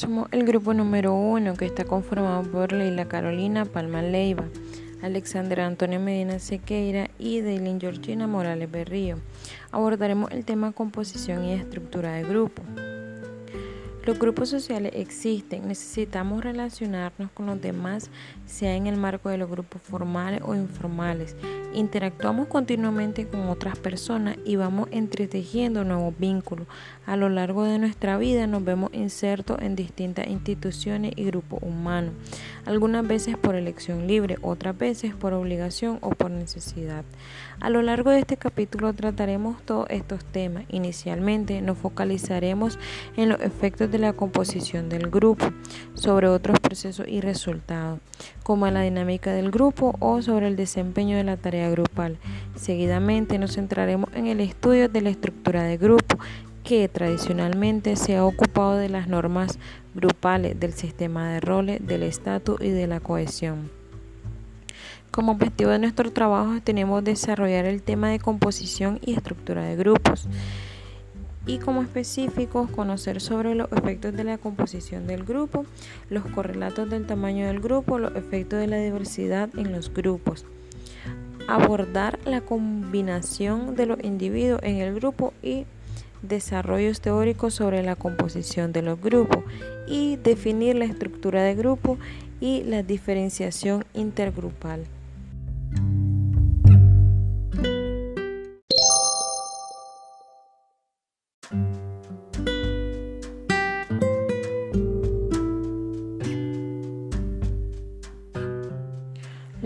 Somos el grupo número uno que está conformado por Leila Carolina Palma Leiva, Alexandra Antonio Medina Sequeira y Deilin Georgina Morales Berrío. Abordaremos el tema composición y estructura de grupo. Los grupos sociales existen, necesitamos relacionarnos con los demás, sea en el marco de los grupos formales o informales. Interactuamos continuamente con otras personas y vamos entretejiendo nuevos vínculos. A lo largo de nuestra vida nos vemos insertos en distintas instituciones y grupos humanos, algunas veces por elección libre, otras veces por obligación o por necesidad. A lo largo de este capítulo trataremos todos estos temas. Inicialmente nos focalizaremos en los efectos de la composición del grupo, sobre otros procesos y resultados, como la dinámica del grupo o sobre el desempeño de la tarea grupal. Seguidamente nos centraremos en el estudio de la estructura de grupo, que tradicionalmente se ha ocupado de las normas grupales del sistema de roles, del estatus y de la cohesión. Como objetivo de nuestro trabajo tenemos desarrollar el tema de composición y estructura de grupos y como específicos conocer sobre los efectos de la composición del grupo, los correlatos del tamaño del grupo, los efectos de la diversidad en los grupos abordar la combinación de los individuos en el grupo y desarrollos teóricos sobre la composición de los grupos y definir la estructura de grupo y la diferenciación intergrupal.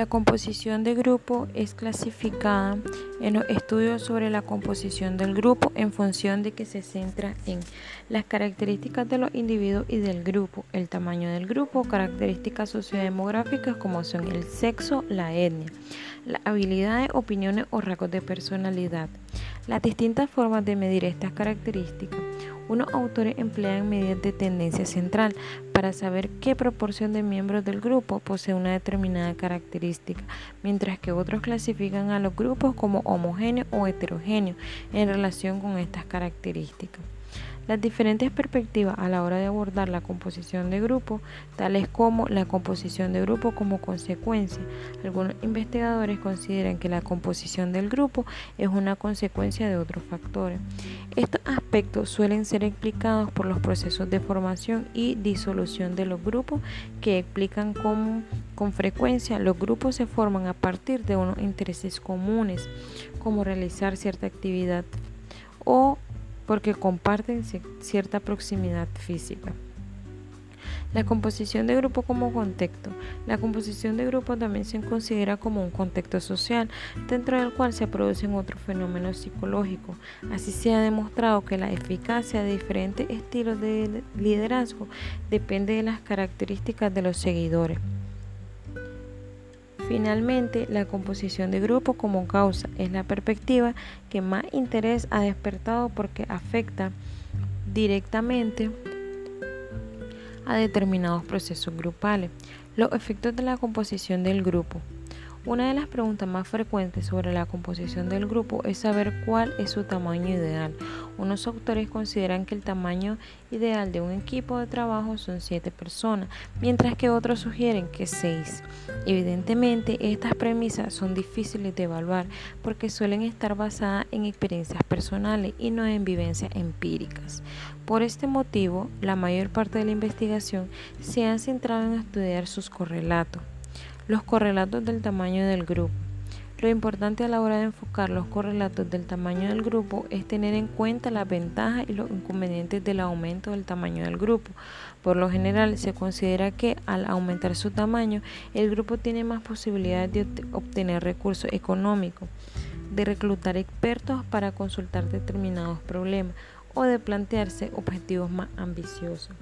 La composición de grupo es clasificada en los estudios sobre la composición del grupo en función de que se centra en las características de los individuos y del grupo, el tamaño del grupo, características sociodemográficas como son el sexo, la etnia, las habilidades, opiniones o rasgos de personalidad. Las distintas formas de medir estas características unos autores emplean medidas de tendencia central para saber qué proporción de miembros del grupo posee una determinada característica, mientras que otros clasifican a los grupos como homogéneos o heterogéneos en relación con estas características. Las diferentes perspectivas a la hora de abordar la composición de grupo, tales como la composición de grupo como consecuencia. Algunos investigadores consideran que la composición del grupo es una consecuencia de otros factores. Estos aspectos suelen ser explicados por los procesos de formación y disolución de los grupos que explican cómo con frecuencia los grupos se forman a partir de unos intereses comunes, como realizar cierta actividad o porque comparten cierta proximidad física. La composición de grupo como contexto. La composición de grupo también se considera como un contexto social, dentro del cual se producen otros fenómenos psicológicos. Así se ha demostrado que la eficacia de diferentes estilos de liderazgo depende de las características de los seguidores. Finalmente, la composición de grupo como causa es la perspectiva que más interés ha despertado porque afecta directamente a determinados procesos grupales. Los efectos de la composición del grupo. Una de las preguntas más frecuentes sobre la composición del grupo es saber cuál es su tamaño ideal. Unos autores consideran que el tamaño ideal de un equipo de trabajo son 7 personas, mientras que otros sugieren que 6. Evidentemente, estas premisas son difíciles de evaluar porque suelen estar basadas en experiencias personales y no en vivencias empíricas. Por este motivo, la mayor parte de la investigación se ha centrado en estudiar sus correlatos. Los correlatos del tamaño del grupo. Lo importante a la hora de enfocar los correlatos del tamaño del grupo es tener en cuenta las ventajas y los inconvenientes del aumento del tamaño del grupo. Por lo general se considera que al aumentar su tamaño el grupo tiene más posibilidades de obtener recursos económicos, de reclutar expertos para consultar determinados problemas o de plantearse objetivos más ambiciosos.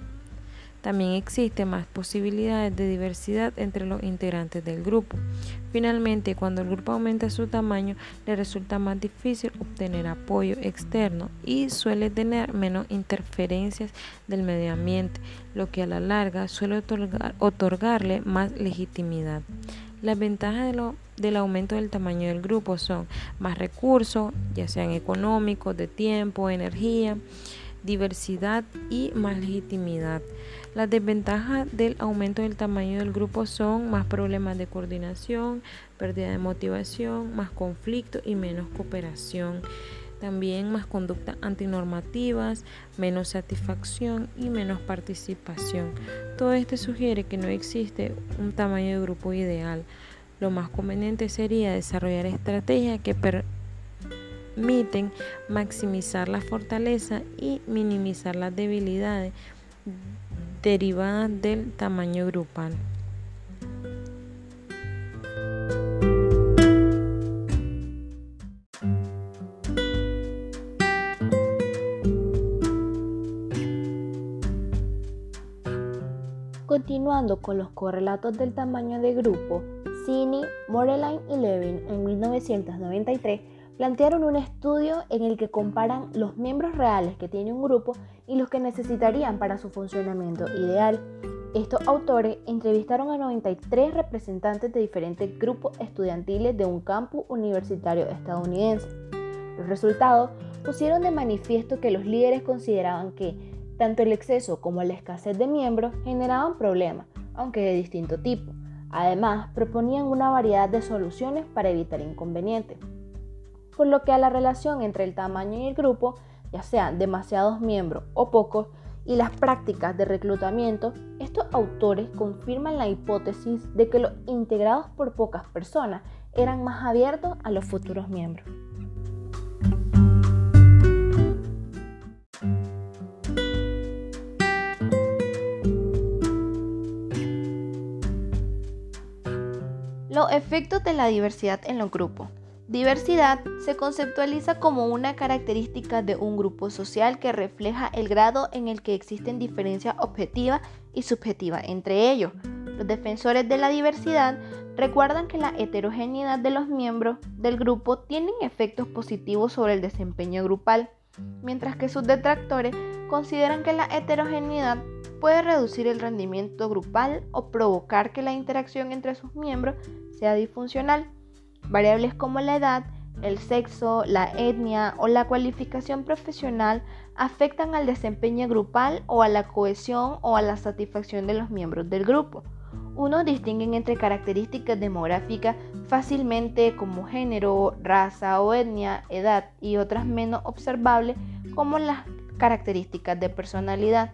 También existe más posibilidades de diversidad entre los integrantes del grupo. Finalmente, cuando el grupo aumenta su tamaño, le resulta más difícil obtener apoyo externo y suele tener menos interferencias del medio ambiente, lo que a la larga suele otorgarle más legitimidad. Las ventajas del aumento del tamaño del grupo son más recursos, ya sean económicos, de tiempo, energía, diversidad y más legitimidad. Las desventajas del aumento del tamaño del grupo son más problemas de coordinación, pérdida de motivación, más conflicto y menos cooperación. También más conductas antinormativas, menos satisfacción y menos participación. Todo esto sugiere que no existe un tamaño de grupo ideal. Lo más conveniente sería desarrollar estrategias que permiten maximizar la fortaleza y minimizar las debilidades derivadas del tamaño grupal. Continuando con los correlatos del tamaño de grupo, Cini, Moreline y Levin en 1993 plantearon un estudio en el que comparan los miembros reales que tiene un grupo y los que necesitarían para su funcionamiento ideal. Estos autores entrevistaron a 93 representantes de diferentes grupos estudiantiles de un campus universitario estadounidense. Los resultados pusieron de manifiesto que los líderes consideraban que tanto el exceso como la escasez de miembros generaban problemas, aunque de distinto tipo. Además, proponían una variedad de soluciones para evitar inconvenientes por lo que a la relación entre el tamaño y el grupo, ya sean demasiados miembros o pocos, y las prácticas de reclutamiento, estos autores confirman la hipótesis de que los integrados por pocas personas eran más abiertos a los futuros miembros. Los efectos de la diversidad en los grupos. Diversidad se conceptualiza como una característica de un grupo social que refleja el grado en el que existen diferencias objetivas y subjetivas entre ellos. Los defensores de la diversidad recuerdan que la heterogeneidad de los miembros del grupo tienen efectos positivos sobre el desempeño grupal, mientras que sus detractores consideran que la heterogeneidad puede reducir el rendimiento grupal o provocar que la interacción entre sus miembros sea disfuncional. Variables como la edad, el sexo, la etnia o la cualificación profesional afectan al desempeño grupal o a la cohesión o a la satisfacción de los miembros del grupo. Unos distinguen entre características demográficas fácilmente como género, raza o etnia, edad y otras menos observables como las características de personalidad.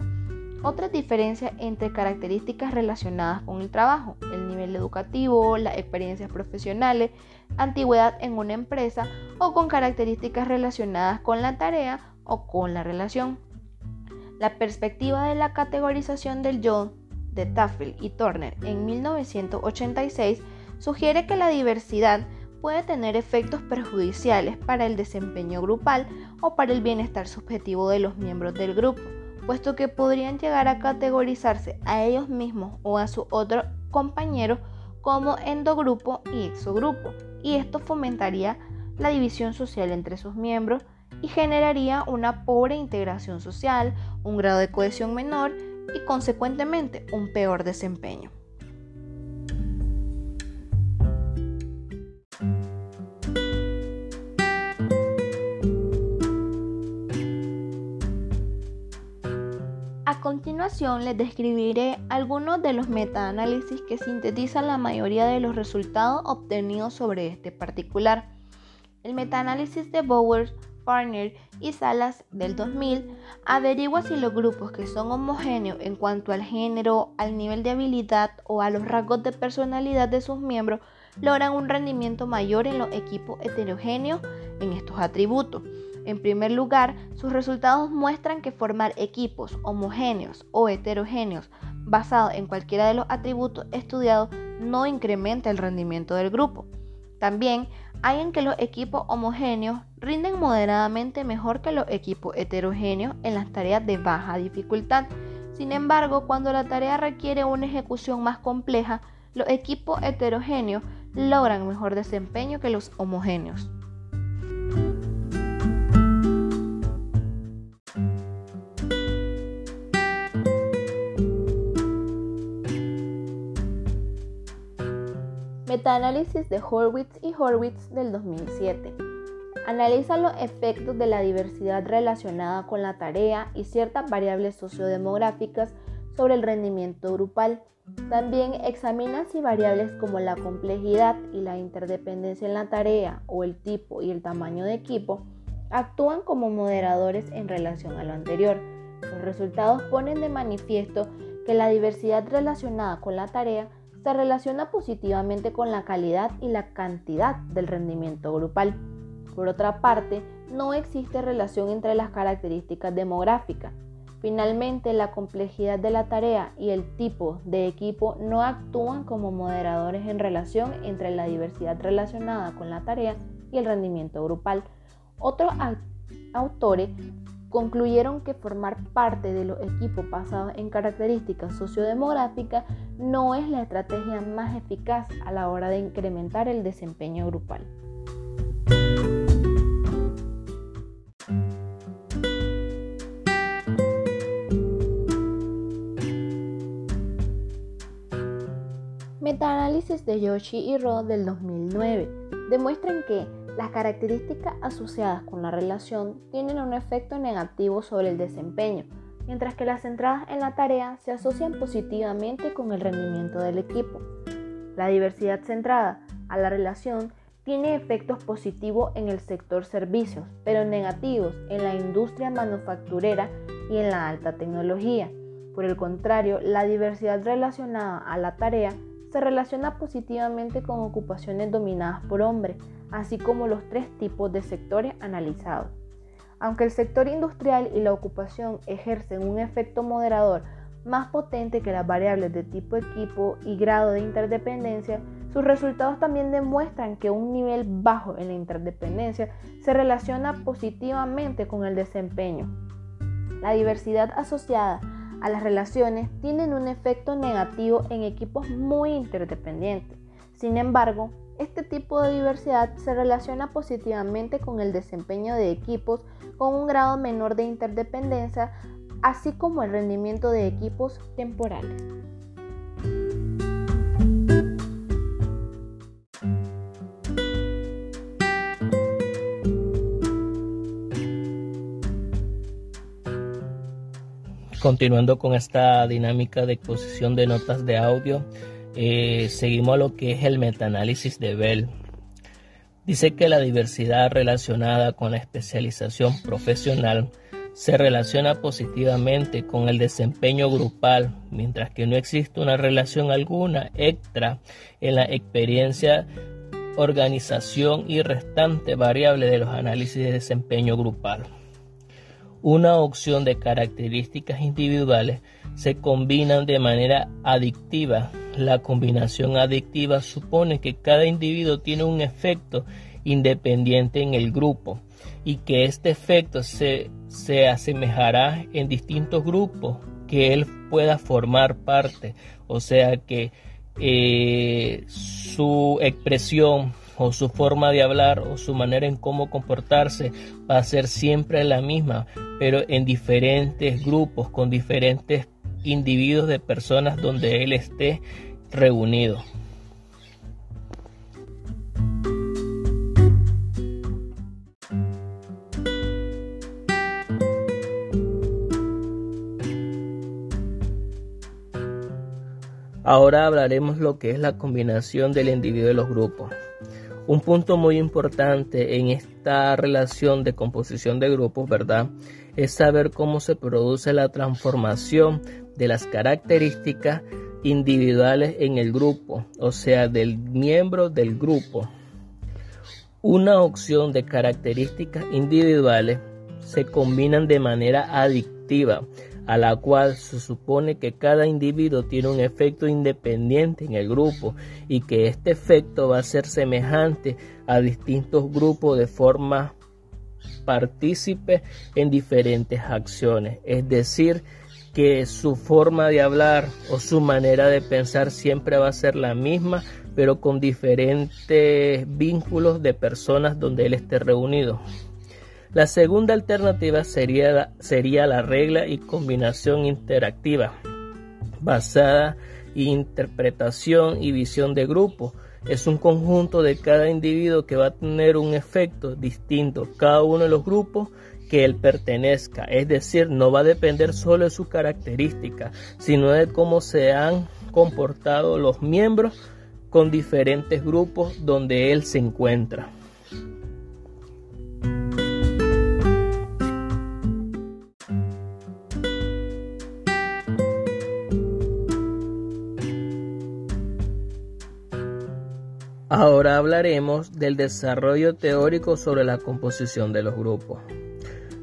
Otras diferencias entre características relacionadas con el trabajo, el nivel educativo, las experiencias profesionales, antigüedad en una empresa o con características relacionadas con la tarea o con la relación. La perspectiva de la categorización del yo de Tafel y Turner en 1986 sugiere que la diversidad puede tener efectos perjudiciales para el desempeño grupal o para el bienestar subjetivo de los miembros del grupo puesto que podrían llegar a categorizarse a ellos mismos o a su otro compañero como endogrupo y exogrupo, y esto fomentaría la división social entre sus miembros y generaría una pobre integración social, un grado de cohesión menor y consecuentemente un peor desempeño. Continuación les describiré algunos de los metaanálisis que sintetizan la mayoría de los resultados obtenidos sobre este particular. El metaanálisis de Bowers, Farner y Salas del 2000 averigua si los grupos que son homogéneos en cuanto al género, al nivel de habilidad o a los rasgos de personalidad de sus miembros logran un rendimiento mayor en los equipos heterogéneos en estos atributos. En primer lugar, sus resultados muestran que formar equipos homogéneos o heterogéneos basados en cualquiera de los atributos estudiados no incrementa el rendimiento del grupo. También hay en que los equipos homogéneos rinden moderadamente mejor que los equipos heterogéneos en las tareas de baja dificultad. Sin embargo, cuando la tarea requiere una ejecución más compleja, los equipos heterogéneos logran mejor desempeño que los homogéneos. Metaanálisis de Horwitz y Horwitz del 2007. Analiza los efectos de la diversidad relacionada con la tarea y ciertas variables sociodemográficas sobre el rendimiento grupal. También examina si variables como la complejidad y la interdependencia en la tarea o el tipo y el tamaño de equipo actúan como moderadores en relación a lo anterior. Los resultados ponen de manifiesto que la diversidad relacionada con la tarea se relaciona positivamente con la calidad y la cantidad del rendimiento grupal. Por otra parte, no existe relación entre las características demográficas. Finalmente, la complejidad de la tarea y el tipo de equipo no actúan como moderadores en relación entre la diversidad relacionada con la tarea y el rendimiento grupal. Otros autores concluyeron que formar parte de los equipos basados en características sociodemográficas no es la estrategia más eficaz a la hora de incrementar el desempeño grupal. Metaanálisis de Yoshi y Ro del 2009 demuestran que las características asociadas con la relación tienen un efecto negativo sobre el desempeño, mientras que las centradas en la tarea se asocian positivamente con el rendimiento del equipo. La diversidad centrada a la relación tiene efectos positivos en el sector servicios, pero negativos en la industria manufacturera y en la alta tecnología. Por el contrario, la diversidad relacionada a la tarea se relaciona positivamente con ocupaciones dominadas por hombres, así como los tres tipos de sectores analizados. Aunque el sector industrial y la ocupación ejercen un efecto moderador más potente que las variables de tipo equipo y grado de interdependencia, sus resultados también demuestran que un nivel bajo en la interdependencia se relaciona positivamente con el desempeño. La diversidad asociada a las relaciones tienen un efecto negativo en equipos muy interdependientes. Sin embargo, este tipo de diversidad se relaciona positivamente con el desempeño de equipos con un grado menor de interdependencia, así como el rendimiento de equipos temporales. Continuando con esta dinámica de exposición de notas de audio, eh, seguimos a lo que es el metaanálisis de Bell. Dice que la diversidad relacionada con la especialización profesional se relaciona positivamente con el desempeño grupal, mientras que no existe una relación alguna extra en la experiencia, organización y restante variable de los análisis de desempeño grupal. Una opción de características individuales se combinan de manera adictiva la combinación adictiva supone que cada individuo tiene un efecto independiente en el grupo y que este efecto se, asemejará en distintos grupos que él pueda formar parte. O sea que eh, su expresión o su forma de hablar o su manera en cómo comportarse va a ser siempre la misma, pero en diferentes grupos, con diferentes individuos de personas donde él esté reunido. Ahora hablaremos lo que es la combinación del individuo de los grupos. Un punto muy importante en esta relación de composición de grupos, ¿verdad? Es saber cómo se produce la transformación de las características individuales en el grupo, o sea, del miembro del grupo. Una opción de características individuales se combinan de manera adictiva, a la cual se supone que cada individuo tiene un efecto independiente en el grupo y que este efecto va a ser semejante a distintos grupos de forma partícipe en diferentes acciones. Es decir, que su forma de hablar o su manera de pensar siempre va a ser la misma, pero con diferentes vínculos de personas donde él esté reunido. La segunda alternativa sería, sería la regla y combinación interactiva, basada en interpretación y visión de grupo, es un conjunto de cada individuo que va a tener un efecto distinto cada uno de los grupos que él pertenezca. Es decir, no va a depender solo de su característica, sino de cómo se han comportado los miembros con diferentes grupos donde él se encuentra. Ahora hablaremos del desarrollo teórico sobre la composición de los grupos.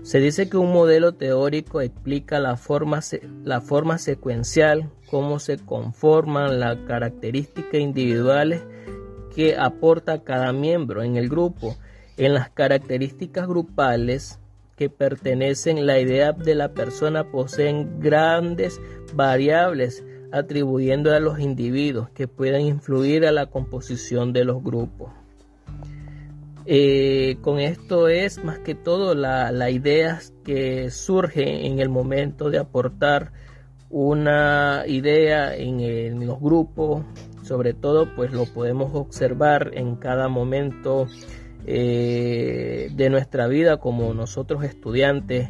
Se dice que un modelo teórico explica la forma, secuencial, cómo se conforman las características individuales que aporta cada miembro en el grupo. En las características grupales que pertenecen, la idea de la persona poseen grandes variables atribuyendo a los individuos que puedan influir a la composición de los grupos. Eh, con esto es más que todo la, la, idea que surge en el momento de aportar una idea en, los grupos, sobre todo pues lo podemos observar en cada momento eh, de nuestra vida como nosotros estudiantes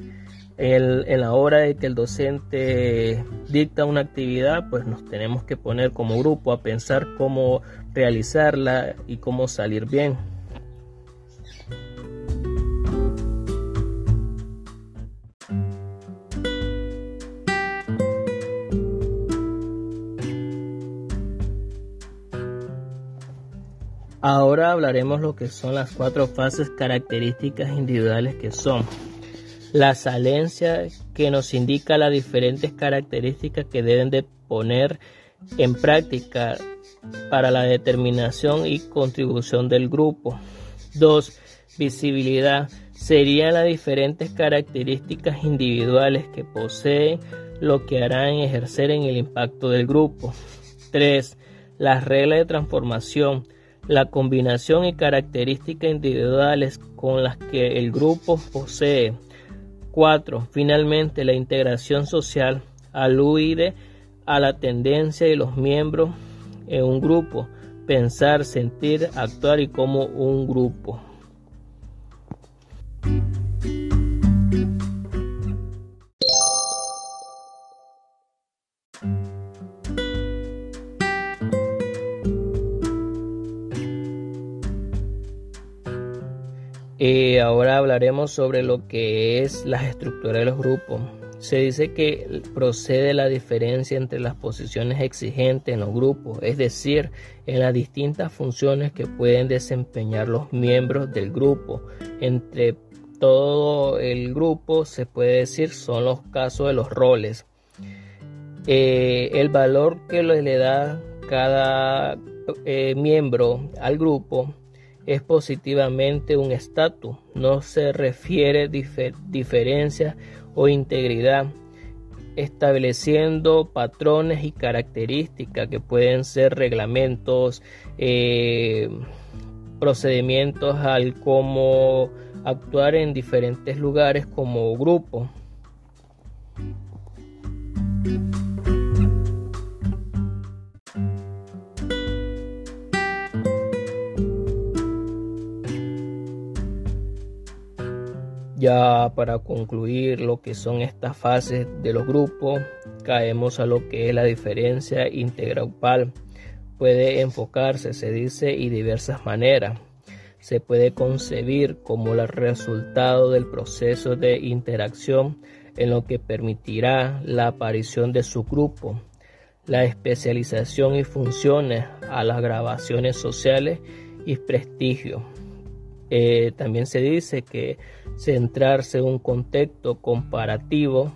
en, la hora de que el docente dicta una actividad, pues nos tenemos que poner como grupo a pensar cómo realizarla y cómo salir bien. Ahora hablaremos lo que son las cuatro fases características individuales que son la salencia que nos indica las diferentes características que deben de poner en práctica para la determinación y contribución del grupo. 2. Visibilidad serían las diferentes características individuales que poseen lo que harán ejercer en el impacto del grupo. 3. Las reglas de transformación, la combinación y características individuales con las que el grupo posee 4. Finalmente, la integración social alude a la tendencia de los miembros en un grupo, pensar, sentir, actuar y como un grupo. Eh, ahora hablaremos sobre lo que es la estructura de los grupos. Se dice que procede la diferencia entre las posiciones exigentes en los grupos, es decir, en las distintas funciones que pueden desempeñar los miembros del grupo. Entre todo el grupo se puede decir son los casos de los roles. Eh, el valor que le da cada eh, miembro al grupo es positivamente un estatus, no se refiere diferencia o integridad, estableciendo patrones y características que pueden ser reglamentos, eh, procedimientos al cómo actuar en diferentes lugares como grupo. Ya para concluir lo que son estas fases de los grupos, caemos a lo que es la diferencia intergrupal. Puede enfocarse, se dice, y diversas maneras. Se puede concebir como el resultado del proceso de interacción en lo que permitirá la aparición de su grupo, la especialización y funciones a las grabaciones sociales y prestigio. Eh, también se dice que centrarse en un contexto comparativo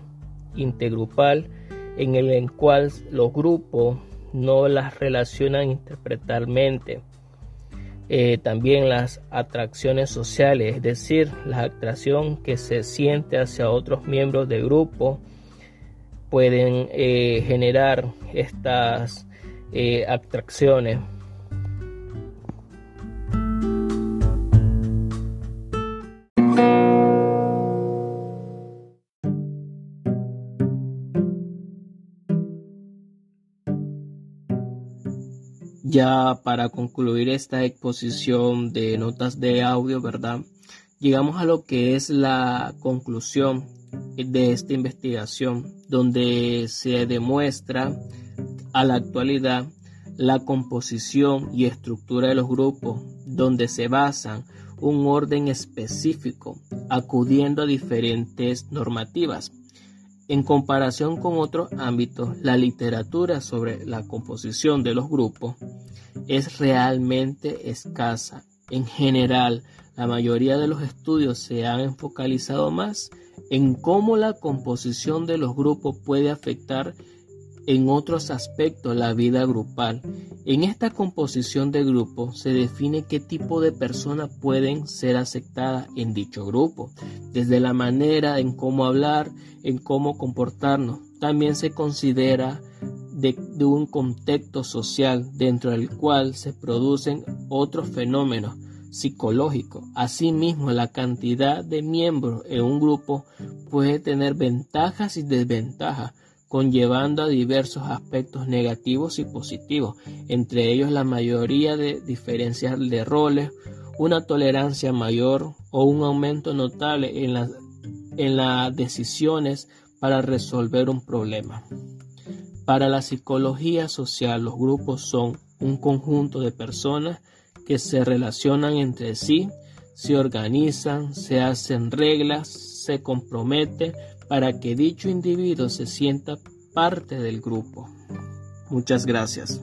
intergrupal en el cual los grupos no las relacionan interpretalmente. Eh, también las atracciones sociales, es decir, la atracción que se siente hacia otros miembros del grupo, pueden eh, generar estas atracciones. Ya para concluir esta exposición de notas de audio, ¿verdad? Llegamos a lo que es la conclusión de esta investigación, donde se demuestra a la actualidad la composición y estructura de los grupos, donde se basan un orden específico, acudiendo a diferentes normativas. En comparación con otros ámbitos, la literatura sobre la composición de los grupos es realmente escasa. En general, la mayoría de los estudios se han focalizado más en cómo la composición de los grupos puede afectar en otros aspectos la vida grupal. En esta composición de grupo se define qué tipo de personas pueden ser aceptadas en dicho grupo, desde la manera en cómo hablar, en cómo comportarnos. También se considera de, un contexto social dentro del cual se producen otros fenómenos psicológicos. Asimismo, la cantidad de miembros en un grupo puede tener ventajas y desventajas conllevando a diversos aspectos negativos y positivos, entre ellos la mayoría de diferencias de roles, una tolerancia mayor o un aumento notable en, las, en las decisiones para resolver un problema. Para la psicología social, los grupos son un conjunto de personas que se relacionan entre sí, se organizan, se hacen reglas, se comprometen para que dicho individuo se sienta parte del grupo. Muchas gracias.